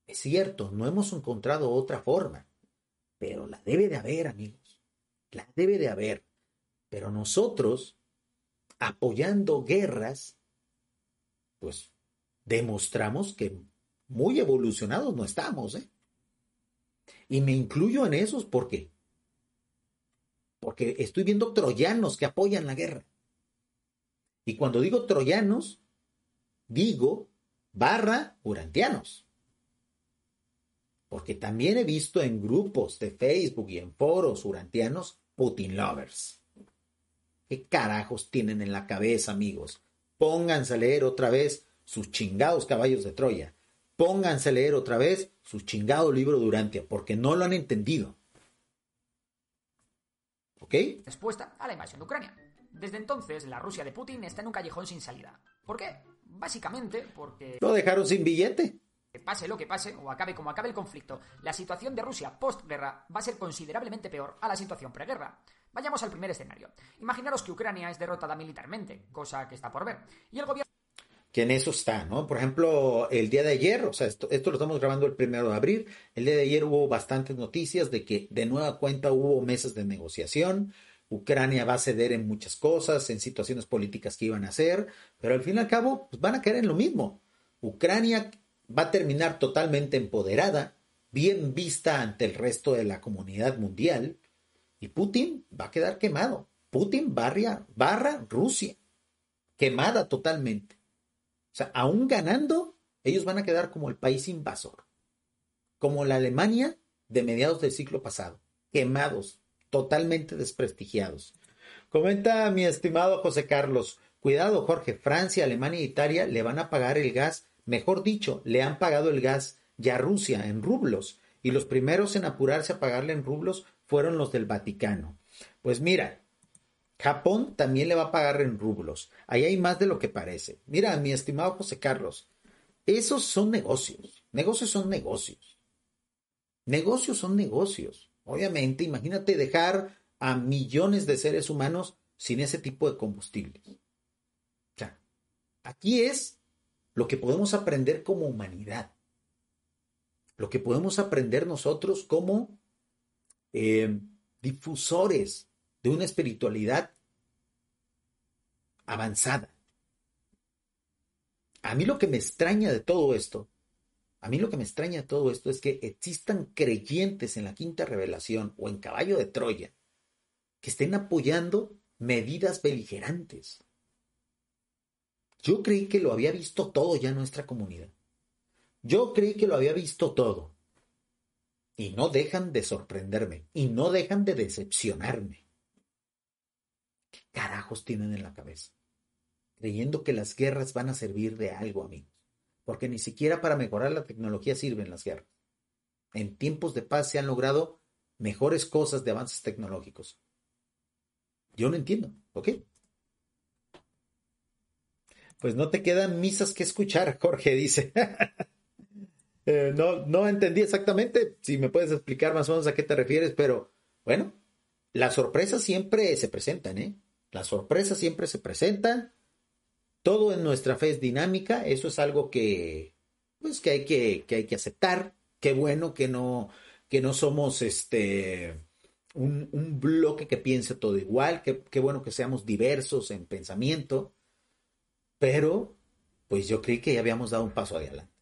Es cierto, no hemos encontrado otra forma, pero la debe de haber, amigos. La debe de haber. Pero nosotros apoyando guerras, pues demostramos que muy evolucionados no estamos, ¿eh? Y me incluyo en esos porque porque estoy viendo troyanos que apoyan la guerra. Y cuando digo troyanos, digo barra urantianos. Porque también he visto en grupos de Facebook y en foros urantianos Putin lovers. ¿Qué carajos tienen en la cabeza, amigos? Pónganse a leer otra vez sus chingados caballos de Troya. Pónganse a leer otra vez su chingado libro Durantia, porque no lo han entendido. ¿Ok? Respuesta a la invasión de Ucrania. Desde entonces, la Rusia de Putin está en un callejón sin salida. ¿Por qué? Básicamente porque... Lo dejaron sin billete. Pase lo que pase, o acabe como acabe el conflicto, la situación de Rusia postguerra va a ser considerablemente peor a la situación preguerra. Vayamos al primer escenario. Imaginaros que Ucrania es derrotada militarmente, cosa que está por ver, y el gobierno que en eso está, ¿no? Por ejemplo, el día de ayer, o sea, esto, esto, lo estamos grabando el primero de abril, el día de ayer hubo bastantes noticias de que de nueva cuenta hubo meses de negociación, Ucrania va a ceder en muchas cosas, en situaciones políticas que iban a hacer, pero al fin y al cabo pues van a caer en lo mismo. Ucrania va a terminar totalmente empoderada, bien vista ante el resto de la comunidad mundial, y Putin va a quedar quemado. Putin barria, barra Rusia, quemada totalmente. O sea, aún ganando, Ellos van a quedar como el país invasor, como la Alemania de mediados del siglo pasado, quemados, totalmente desprestigiados. Comenta mi estimado José Carlos, cuidado Jorge, Francia, Alemania e Italia le van a pagar el gas, mejor dicho, le han pagado el gas ya a Rusia en rublos, y los primeros en apurarse a pagarle en rublos fueron los del Vaticano. Pues mira, Japón también le va a pagar en rublos. Ahí hay más de lo que parece. Mira, mi estimado José Carlos, esos son negocios. Negocios son negocios. Negocios son negocios. Obviamente, imagínate dejar a millones de seres humanos sin ese tipo de combustible. O sea, aquí es lo que podemos aprender como humanidad. Lo que podemos aprender nosotros como eh, difusores de una espiritualidad avanzada. A mí lo que me extraña de todo esto, a mí lo que me extraña de todo esto es que existan creyentes en la quinta revelación o en caballo de Troya que estén apoyando medidas beligerantes. Yo creí que lo había visto todo ya en nuestra comunidad. Yo creí que lo había visto todo. Y no dejan de sorprenderme, y no dejan de decepcionarme. ¿Qué carajos tienen en la cabeza? Creyendo que las guerras van a servir de algo, amigos. Porque ni siquiera para mejorar la tecnología sirven las guerras. En tiempos de paz se han logrado mejores cosas de avances tecnológicos. Yo no entiendo, ¿ok? Pues no te quedan misas que escuchar, [laughs] Jorge dice. [laughs] Eh, no, no entendí exactamente, si me puedes explicar más o menos a qué te refieres, pero bueno, las sorpresas siempre se presentan, ¿eh? Las sorpresas siempre se presentan. Todo en nuestra fe es dinámica, eso es algo que, pues, que hay que, que hay que aceptar. Qué bueno que no, que no somos este, un, bloque que piense todo igual, qué, qué bueno que seamos diversos en pensamiento, pero pues yo creí que ya habíamos dado un paso adelante.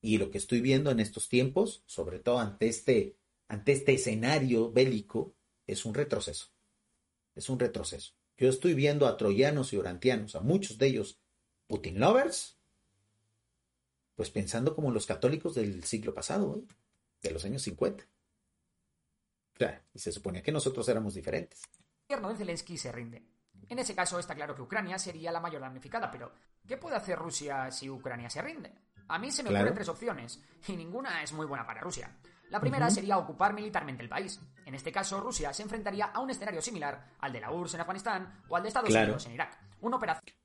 Y lo que estoy viendo en estos tiempos, sobre todo ante este, ante este escenario bélico, es un retroceso. Es un retroceso. Yo estoy viendo a troyanos y orantianos, a muchos de ellos Putin lovers, pues pensando como los católicos del siglo pasado, ¿eh? de los años 50. y se suponía que nosotros éramos diferentes. Se rinde. En ese caso está claro que Ucrania sería la mayor damnificada, pero ¿qué puede hacer Rusia si Ucrania se rinde? A mí se me ocurren tres opciones, y ninguna es muy buena para Rusia. La primera sería ocupar militarmente el país. En este caso, Rusia se enfrentaría a un escenario similar al de la URSS en Afganistán o al de Estados Unidos en Irak. Una operación.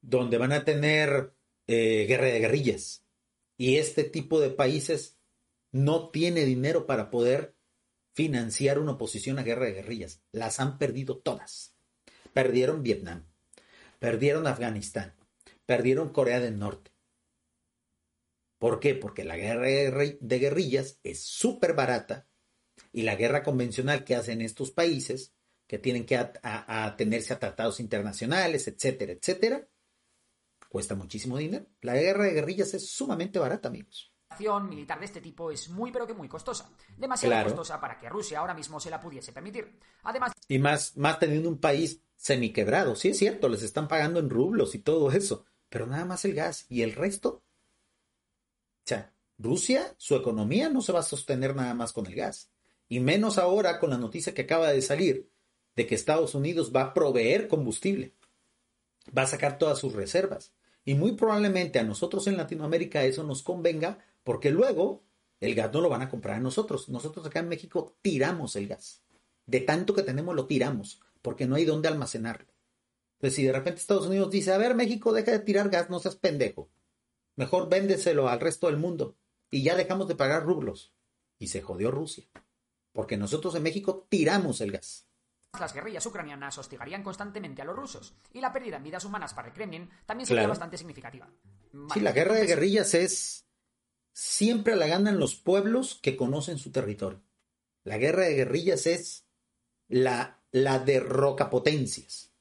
Donde van a tener eh, guerra de guerrillas. Y este tipo de países no tiene dinero para poder financiar una oposición a guerra de guerrillas. Las han perdido todas. Perdieron Vietnam, perdieron Afganistán, perdieron Corea del Norte, ¿Por qué? Porque la guerra de guerrillas es súper barata y la guerra convencional que hacen estos países, que tienen que atenerse a tratados internacionales, etcétera, etcétera, cuesta muchísimo dinero. La guerra de guerrillas es sumamente barata, amigos. Militar de este tipo es muy pero que muy costosa. Demasiado costosa para que Rusia ahora mismo se la pudiese permitir. Además... Y más, más teniendo un país semiquebrado. Sí es cierto, les están pagando en rublos y todo eso. Pero nada más el gas. Y el resto o sea, Rusia, su economía no se va a sostener nada más con el gas. Y menos ahora con la noticia que acaba de salir de que Estados Unidos va a proveer combustible. Va a sacar todas sus reservas. Y muy probablemente a nosotros en Latinoamérica eso nos convenga porque luego el gas no lo van a comprar a nosotros. Nosotros acá en México tiramos el gas. De tanto que tenemos lo tiramos porque no hay dónde almacenarlo. Entonces si de repente Estados Unidos dice, a ver México, deja de tirar gas, no seas pendejo. Mejor véndeselo al resto del mundo y ya dejamos de pagar rublos. Y se jodió Rusia, porque nosotros en México tiramos el gas. Las guerrillas ucranianas hostigarían constantemente a los rusos y la pérdida en vidas humanas para el Kremlin también sería bastante significativa. sí, la guerra de guerrillas es siempre la ganan los pueblos que conocen su territorio. La guerra de guerrillas es la, la derroca potencias.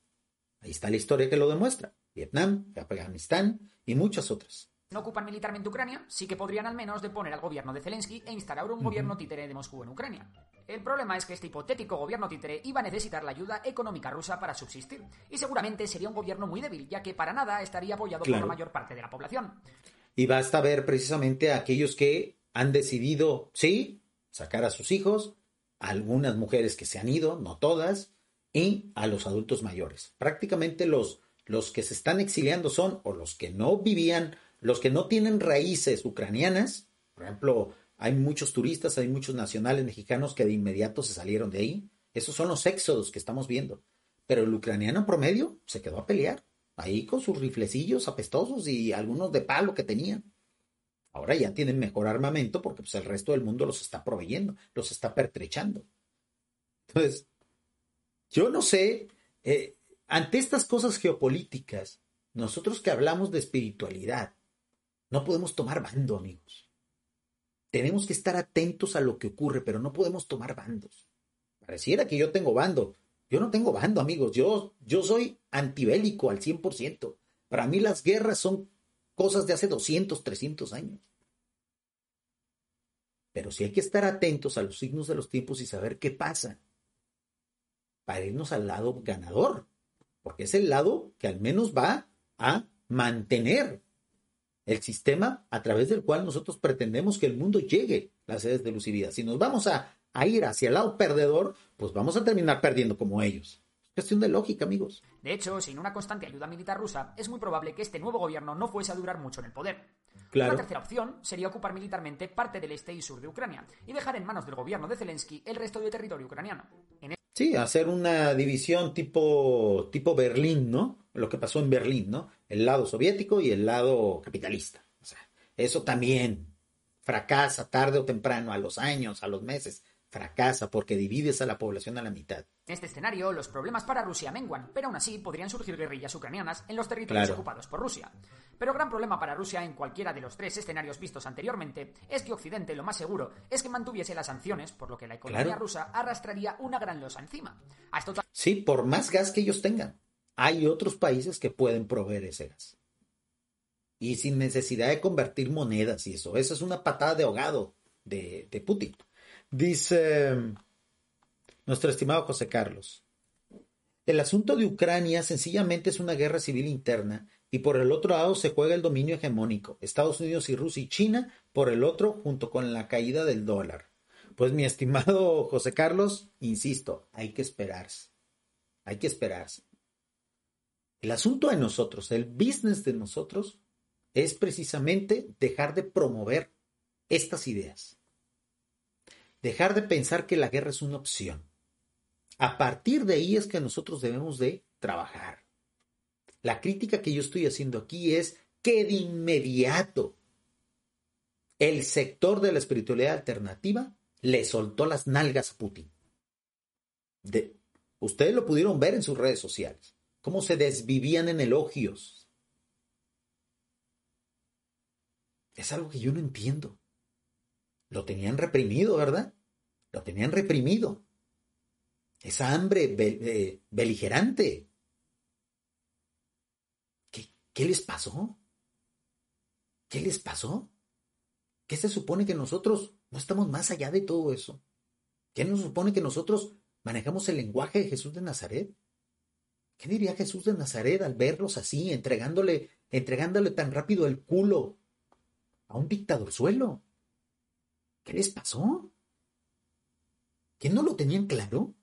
Ahí está la historia que lo demuestra. Vietnam, Afganistán y muchas otras no ocupan militarmente Ucrania, sí que podrían al menos deponer al gobierno de Zelensky e instalar un gobierno títere de Moscú en Ucrania. El problema es que este hipotético gobierno títere iba a necesitar la ayuda económica rusa para subsistir, y seguramente sería un gobierno muy débil, ya que para nada estaría apoyado por la mayor parte de la población. Y basta ver precisamente a aquellos que han decidido, sí, sacar a sus hijos, algunas mujeres que se han ido, no todas, y a los adultos mayores. Prácticamente los, los que se están exiliando son o los que no vivían, los que no tienen raíces ucranianas, por ejemplo, hay muchos turistas, hay muchos nacionales mexicanos que de inmediato se salieron de ahí. Esos son los éxodos que estamos viendo. Pero el ucraniano promedio se quedó a pelear, ahí con sus riflecillos apestosos y algunos de palo que tenían. Ahora ya tienen mejor armamento porque pues, el resto del mundo los está proveyendo, los está pertrechando. Entonces, yo no sé, eh, ante estas cosas geopolíticas, nosotros que hablamos de espiritualidad, no podemos tomar bando, amigos. Tenemos que estar atentos a lo que ocurre, pero no podemos tomar bandos. Pareciera que yo tengo bando. Yo no tengo bando, amigos. Yo, yo soy antibélico al 100%. Para mí las guerras son cosas de hace 200, 300 años. Pero sí hay que estar atentos a los signos de los tiempos y saber qué pasa para irnos al lado ganador, porque es el lado que al menos va a mantener el sistema a través del cual nosotros pretendemos que el mundo llegue las sedes de vida. Si nos vamos a, a ir hacia el lado perdedor, pues vamos a terminar perdiendo como ellos. Es cuestión de lógica, amigos. De hecho, sin una constante ayuda militar rusa, es muy probable que este nuevo gobierno no fuese a durar mucho en el poder. Claro. Una tercera opción sería ocupar militarmente parte del este y sur de Ucrania y dejar en manos del gobierno de Zelensky el resto del territorio ucraniano. En Sí, hacer una división tipo, tipo Berlín, ¿no? Lo que pasó en Berlín, ¿no? El lado soviético y el lado capitalista. O sea, eso también fracasa tarde o temprano, a los años, a los meses fracasa porque divides a la población a la mitad. En este escenario, los problemas para Rusia menguan, pero aún así podrían surgir guerrillas ucranianas en los territorios Claro. ocupados por Rusia. Pero gran problema para Rusia en cualquiera de los tres escenarios vistos anteriormente es que Occidente lo más seguro es que mantuviese las sanciones, por lo que la economía Claro. rusa arrastraría una gran losa encima. A esto Sí, por más gas que ellos tengan, hay otros países que pueden proveer ese gas. Y sin necesidad de convertir monedas y eso. Eso es una patada de ahogado de, de Putin. Dice nuestro estimado José Carlos. El asunto de Ucrania sencillamente es una guerra civil interna y por el otro lado se juega el dominio hegemónico, Estados Unidos y Rusia y China por el otro junto con la caída del dólar. Pues mi estimado José Carlos, insisto, hay que esperarse. Hay que esperarse. El asunto de nosotros, el business de nosotros, es precisamente dejar de promover estas ideas. Dejar de pensar que la guerra es una opción. A partir de ahí es que nosotros debemos de trabajar. La crítica que yo estoy haciendo aquí es que de inmediato el sector de la espiritualidad alternativa le soltó las nalgas a Putin. De, ustedes lo pudieron ver en sus redes sociales, cómo se desvivían en elogios. Es algo que yo no entiendo. Lo tenían reprimido, ¿verdad? Lo tenían reprimido. Esa hambre eh, beligerante. ¿Qué, ¿Qué les pasó? ¿Qué les pasó? ¿Qué se supone que nosotros no estamos más allá de todo eso? ¿Qué nos supone que nosotros manejamos el lenguaje de Jesús de Nazaret? ¿Qué diría Jesús de Nazaret al verlos así, entregándole, entregándole tan rápido el culo a un dictadorzuelo? ¿Qué les pasó? ¿Que no lo tenían claro?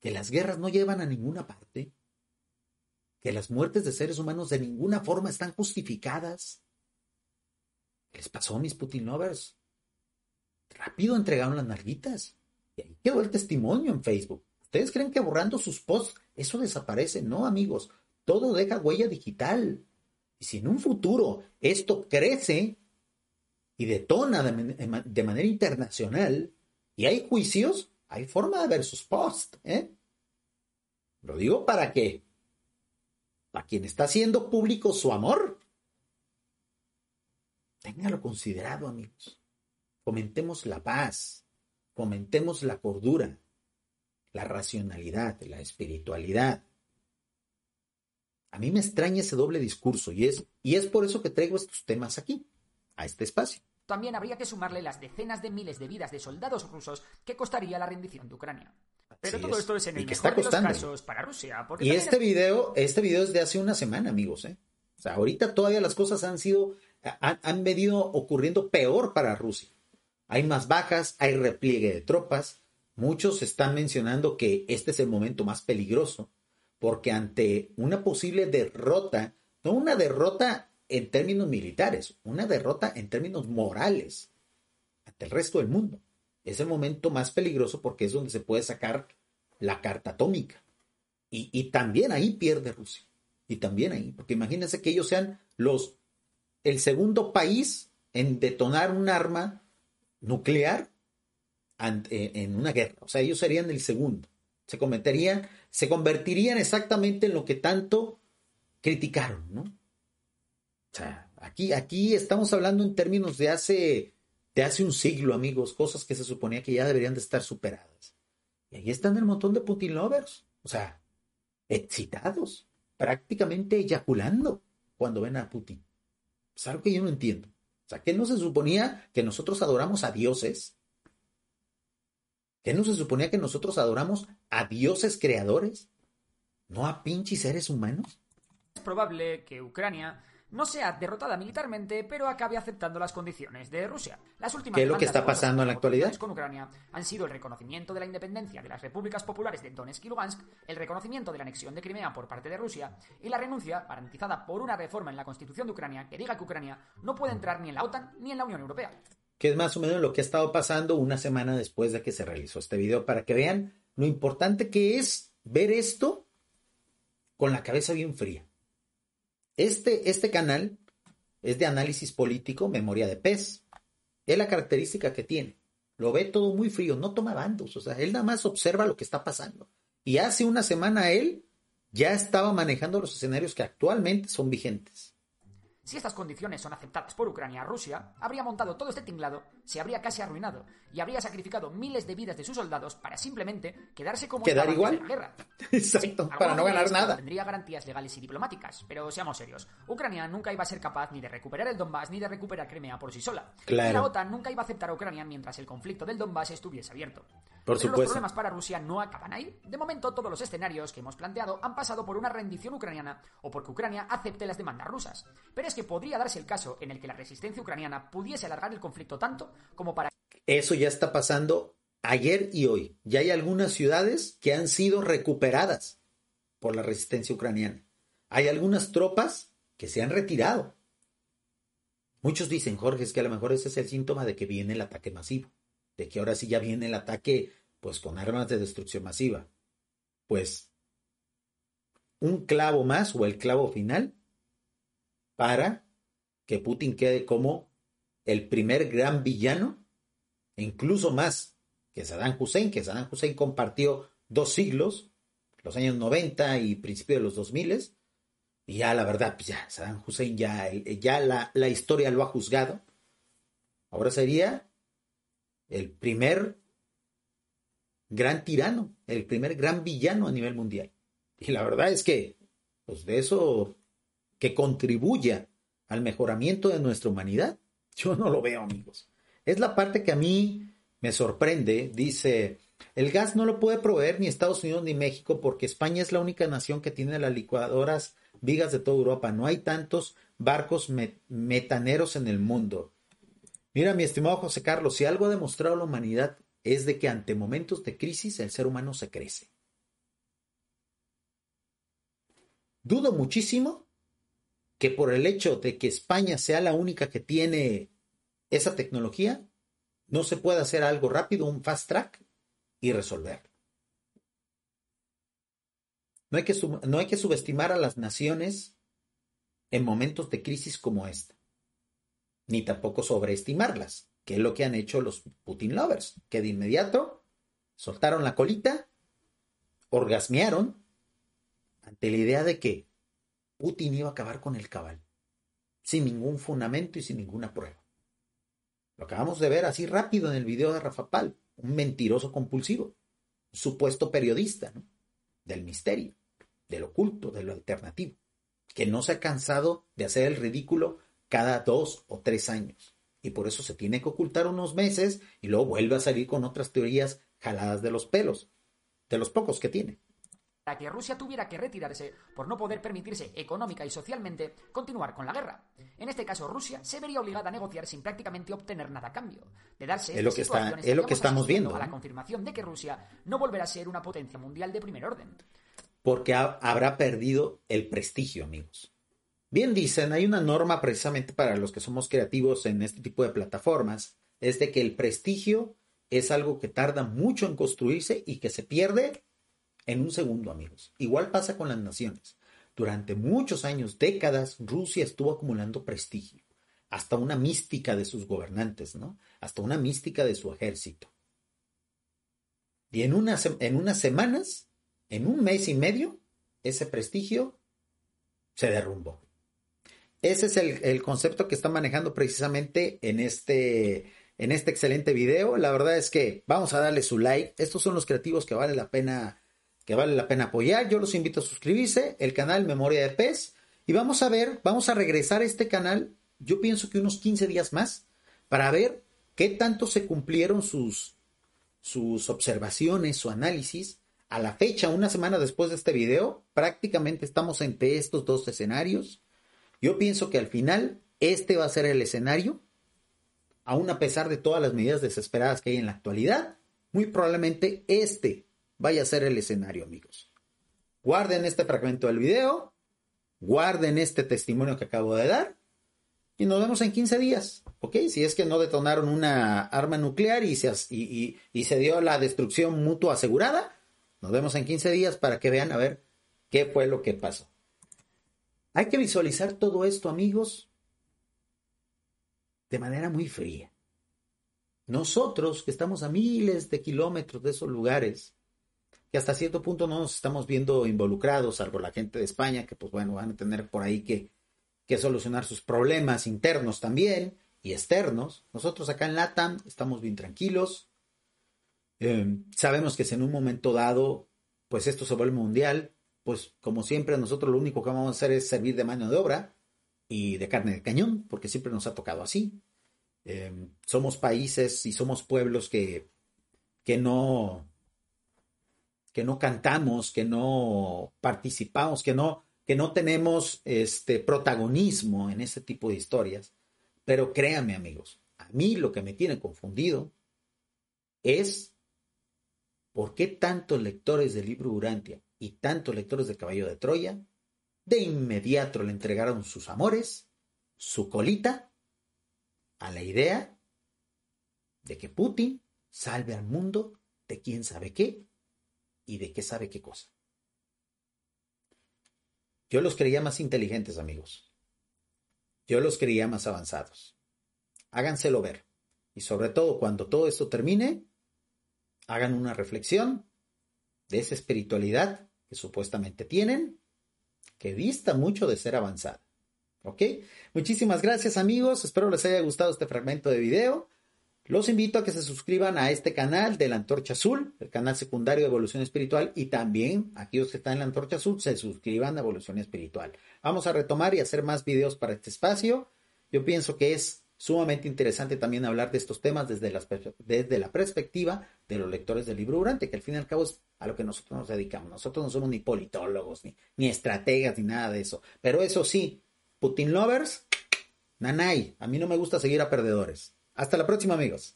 ¿Que las guerras no llevan a ninguna parte? ¿Que las muertes de seres humanos de ninguna forma están justificadas? ¿Qué les pasó, mis Putin lovers? Rápido entregaron las narguitas. Y ahí quedó el testimonio en Facebook. ¿Ustedes creen que borrando sus posts eso desaparece? No, amigos. Todo deja huella digital. Y si en un futuro esto crece y detona de, man- de manera internacional y hay juicios, hay forma de ver sus posts. ¿eh? Lo digo para que, para quien está haciendo público su amor, téngalo considerado, amigos. Fomentemos la paz, fomentemos la cordura, la racionalidad, la espiritualidad. A mí me extraña ese doble discurso y es, y es por eso que traigo estos temas aquí, a este espacio. También habría que sumarle las decenas de miles de vidas de soldados rusos que costaría la rendición de Ucrania. Pero todo es. esto es en Y el que mejor está de los casos para Rusia. Y este es- video, este video es de hace una semana, amigos, ¿eh? O sea, ahorita todavía las cosas han sido, han, han venido ocurriendo peor para Rusia. Hay más bajas, hay repliegue de tropas. Muchos están mencionando que este es el momento más peligroso, porque ante una posible derrota, no una derrota en términos militares, una derrota en términos morales ante el resto del mundo. Es el momento más peligroso porque es donde se puede sacar la carta atómica. Y, y también ahí pierde Rusia. Y también ahí, porque imagínense que ellos sean los el segundo país en detonar un arma nuclear en una guerra. O sea, ellos serían el segundo. Se cometerían, se convertirían exactamente en lo que tanto criticaron, ¿no? O sea, aquí, aquí estamos hablando en términos de hace, de hace un siglo, amigos, cosas que se suponía que ya deberían de estar superadas. Y ahí están el montón de Putin lovers, o sea, excitados, prácticamente eyaculando cuando ven a Putin. Es algo que yo no entiendo. O sea, ¿qué no se suponía que nosotros adoramos a dioses? ¿Qué no se suponía que nosotros adoramos a dioses creadores? ¿No a pinches seres humanos? Es probable que Ucrania no sea derrotada militarmente, pero acabe aceptando las condiciones de Rusia. Las últimas ¿Qué es lo que está pasando en la actualidad? Con Ucrania han sido el reconocimiento de la independencia de las repúblicas populares de Donetsk y Lugansk, el reconocimiento de la anexión de Crimea por parte de Rusia y la renuncia garantizada por una reforma en la Constitución de Ucrania que diga que Ucrania no puede entrar ni en la OTAN ni en la Unión Europea. Que es más o menos lo que ha estado pasando una semana después de que se realizó este video para que vean lo importante que es ver esto con la cabeza bien fría. Este, este canal es de análisis político, memoria de pez. Es la característica que tiene. Lo ve todo muy frío, no toma bandos, o sea, él nada más observa lo que está pasando. Y hace una semana él ya estaba manejando los escenarios que actualmente son vigentes. Si estas condiciones son aceptadas por Ucrania, Rusia habría montado todo este tinglado, se habría casi arruinado y habría sacrificado miles de vidas de sus soldados para simplemente quedarse como quedar igual la guerra. [laughs] Exacto, para no ganar nada. Tendría garantías legales y diplomáticas, pero seamos serios, Ucrania nunca iba a ser capaz ni de recuperar el Donbass ni de recuperar Crimea por sí sola. Claro. Y la OTAN nunca iba a aceptar a Ucrania mientras el conflicto del Donbass estuviese abierto. Por pero supuesto. los problemas para Rusia no acaban ahí. De momento todos los escenarios que hemos planteado han pasado por una rendición ucraniana o porque Ucrania acepte las demandas rusas. Pero que podría darse el caso en el que la resistencia ucraniana pudiese alargar el conflicto tanto como para... Eso ya está pasando ayer y hoy. Ya hay algunas ciudades que han sido recuperadas por la resistencia ucraniana. Hay algunas tropas que se han retirado. Muchos dicen, Jorge, es que a lo mejor ese es el síntoma de que viene el ataque masivo, de que ahora sí ya viene el ataque pues con armas de destrucción masiva. Pues un clavo más o el clavo final para que Putin quede como el primer gran villano, incluso más que Saddam Hussein, que Saddam Hussein compartió dos siglos, los años 90 y principios de los 2000, y ya la verdad, pues ya, Saddam Hussein ya, ya la, la historia lo ha juzgado. Ahora sería el primer gran tirano, el primer gran villano a nivel mundial. Y la verdad es que, pues de eso que contribuya al mejoramiento de nuestra humanidad, yo no lo veo, amigos. Es la parte que a mí me sorprende. Dice, el gas no lo puede proveer ni Estados Unidos ni México porque España es la única nación que tiene las licuadoras vigas de toda Europa. No hay tantos barcos metaneros en el mundo. Mira, mi estimado José Carlos, si algo ha demostrado la humanidad es de que ante momentos de crisis el ser humano se crece. Dudo muchísimo que por el hecho de que España sea la única que tiene esa tecnología, no se pueda hacer algo rápido, un fast track y resolver. No hay que, no hay que subestimar a las naciones en momentos de crisis como esta, ni tampoco sobreestimarlas, que es lo que han hecho los Putin lovers, que de inmediato soltaron la colita, orgasmearon ante la idea de que Putin iba a acabar con el cabal, sin ningún fundamento y sin ninguna prueba. Lo acabamos de ver así rápido en el video de Rafa Pal, un mentiroso compulsivo, supuesto periodista del misterio, del oculto, de lo alternativo, que no se ha cansado de hacer el ridículo cada dos o tres años. Y por eso se tiene que ocultar unos meses y luego vuelve a salir con otras teorías jaladas de los pelos, de los pocos que tiene que Rusia tuviera que retirarse por no poder permitirse económica y socialmente continuar con la guerra. En este caso, Rusia se vería obligada a negociar sin prácticamente obtener nada a cambio. De darse es lo que, está, es lo que estamos viendo. A la confirmación de que Rusia no volverá a ser una potencia mundial de primer orden. Porque habrá perdido el prestigio, amigos. Bien dicen, hay una norma precisamente para los que somos creativos en este tipo de plataformas, es de que el prestigio es algo que tarda mucho en construirse y que se pierde en un segundo, amigos. Igual pasa con las naciones. Durante muchos años, décadas, Rusia estuvo acumulando prestigio, hasta una mística de sus gobernantes, ¿no? Hasta una mística de su ejército. Y en en unas semanas, en un mes y medio, ese prestigio se derrumbó. Ese es el, el concepto que está manejando precisamente en este, en este excelente video. La verdad es que vamos a darle su like. Estos son los creativos que vale la pena que vale la pena apoyar. Yo los invito a suscribirse, el canal Memoria de Pez. Y vamos a ver, vamos a regresar a este canal, yo pienso que unos 15 días más, para ver qué tanto se cumplieron sus, sus observaciones, su análisis. A la fecha, una semana después de este video, prácticamente estamos entre estos dos escenarios. Yo pienso que al final este va a ser el escenario, aún a pesar de todas las medidas desesperadas que hay en la actualidad, muy probablemente este vaya a ser el escenario, amigos. Guarden este fragmento del video, guarden este testimonio que acabo de dar y nos vemos en 15 días, ¿ok? Si es que no detonaron una arma nuclear y se, y, se dio la destrucción mutua asegurada, nos vemos en 15 días para que vean a ver qué fue lo que pasó. Hay que visualizar todo esto, amigos, de manera muy fría. Nosotros que estamos a miles de kilómetros de esos lugares, que hasta cierto punto no nos estamos viendo involucrados, salvo la gente de España, que pues bueno, van a tener por ahí que, que solucionar sus problemas internos también y externos. Nosotros acá en LATAM estamos bien tranquilos. Em, sabemos que si en un momento dado, pues esto se vuelve mundial, pues como siempre nosotros lo único que vamos a hacer es servir de mano de obra y de carne de cañón, porque siempre nos ha tocado así. Em, somos países y somos pueblos que, que no, que no cantamos, que no participamos, que no, que no tenemos este protagonismo en ese tipo de historias. Pero créanme, amigos, a mí lo que me tiene confundido es por qué tantos lectores del libro Urantia y tantos lectores de Caballo de Troya de inmediato le entregaron sus amores, su colita, a la idea de que Putin salve al mundo de quién sabe qué y de qué sabe qué cosa. Yo los creía más inteligentes, amigos. Yo los creía más avanzados. Háganselo ver. Y sobre todo, cuando todo esto termine, hagan una reflexión de esa espiritualidad que supuestamente tienen, que dista mucho de ser avanzada. ¿Ok? Muchísimas gracias amigos, espero les haya gustado este fragmento de video. Los invito a que se suscriban a este canal de la Antorcha Azul, el canal secundario de Evolución Espiritual, y también aquellos que están en la Antorcha Azul se suscriban a Evolución Espiritual. Vamos a retomar y hacer más videos para este espacio. Yo pienso que es sumamente interesante también hablar de estos temas desde, desde la perspectiva de los lectores del libro Durante, que al fin y al cabo es a lo que nosotros nos dedicamos. Nosotros no somos ni politólogos, ni, ni estrategas, ni nada de eso. Pero eso sí, Putin lovers, nanay, a mí no me gusta seguir a perdedores. Hasta la próxima amigos.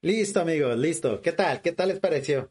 Listo amigos, listo. ¿Qué tal? ¿Qué tal les pareció?